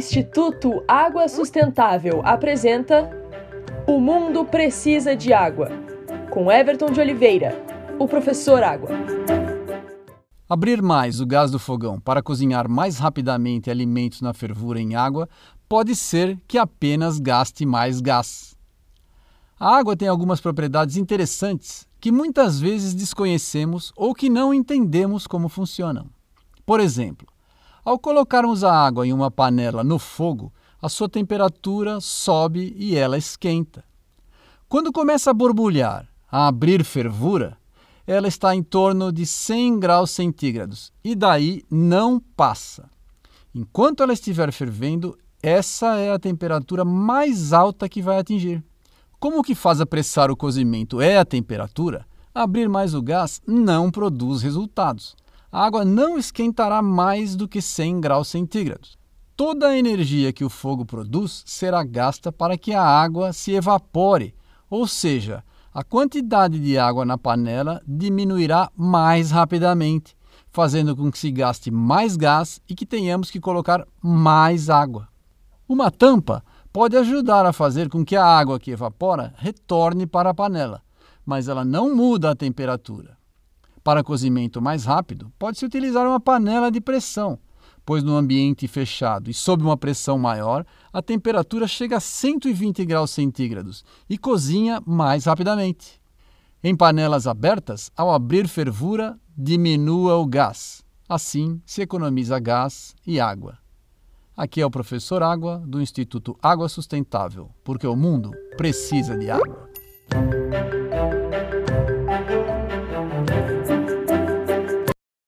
Instituto Água Sustentável apresenta O Mundo Precisa de Água, com Everton de Oliveira, o professor Água. Abrir mais o gás do fogão para cozinhar mais rapidamente alimentos na fervura em água pode ser que apenas gaste mais gás. A água tem algumas propriedades interessantes que muitas vezes desconhecemos ou que não entendemos como funcionam. Por exemplo, ao colocarmos a água em uma panela no fogo, a sua temperatura sobe e ela esquenta. Quando começa a borbulhar, a abrir fervura, ela está em torno de 100 graus centígrados e daí não passa. Enquanto ela estiver fervendo, essa é a temperatura mais alta que vai atingir. Como o que faz apressar o cozimento é a temperatura, abrir mais o gás não produz resultados a água não esquentará mais do que 100 graus centígrados. Toda a energia que o fogo produz será gasta para que a água se evapore, ou seja, a quantidade de água na panela diminuirá mais rapidamente, fazendo com que se gaste mais gás e que tenhamos que colocar mais água. Uma tampa pode ajudar a fazer com que a água que evapora retorne para a panela, mas ela não muda a temperatura. Para cozimento mais rápido, pode-se utilizar uma panela de pressão, pois no ambiente fechado e sob uma pressão maior, a temperatura chega a 120 graus centígrados e cozinha mais rapidamente. Em panelas abertas, ao abrir fervura, diminua o gás. Assim, se economiza gás e água. Aqui é o professor Água, do Instituto Água Sustentável, porque o mundo precisa de água.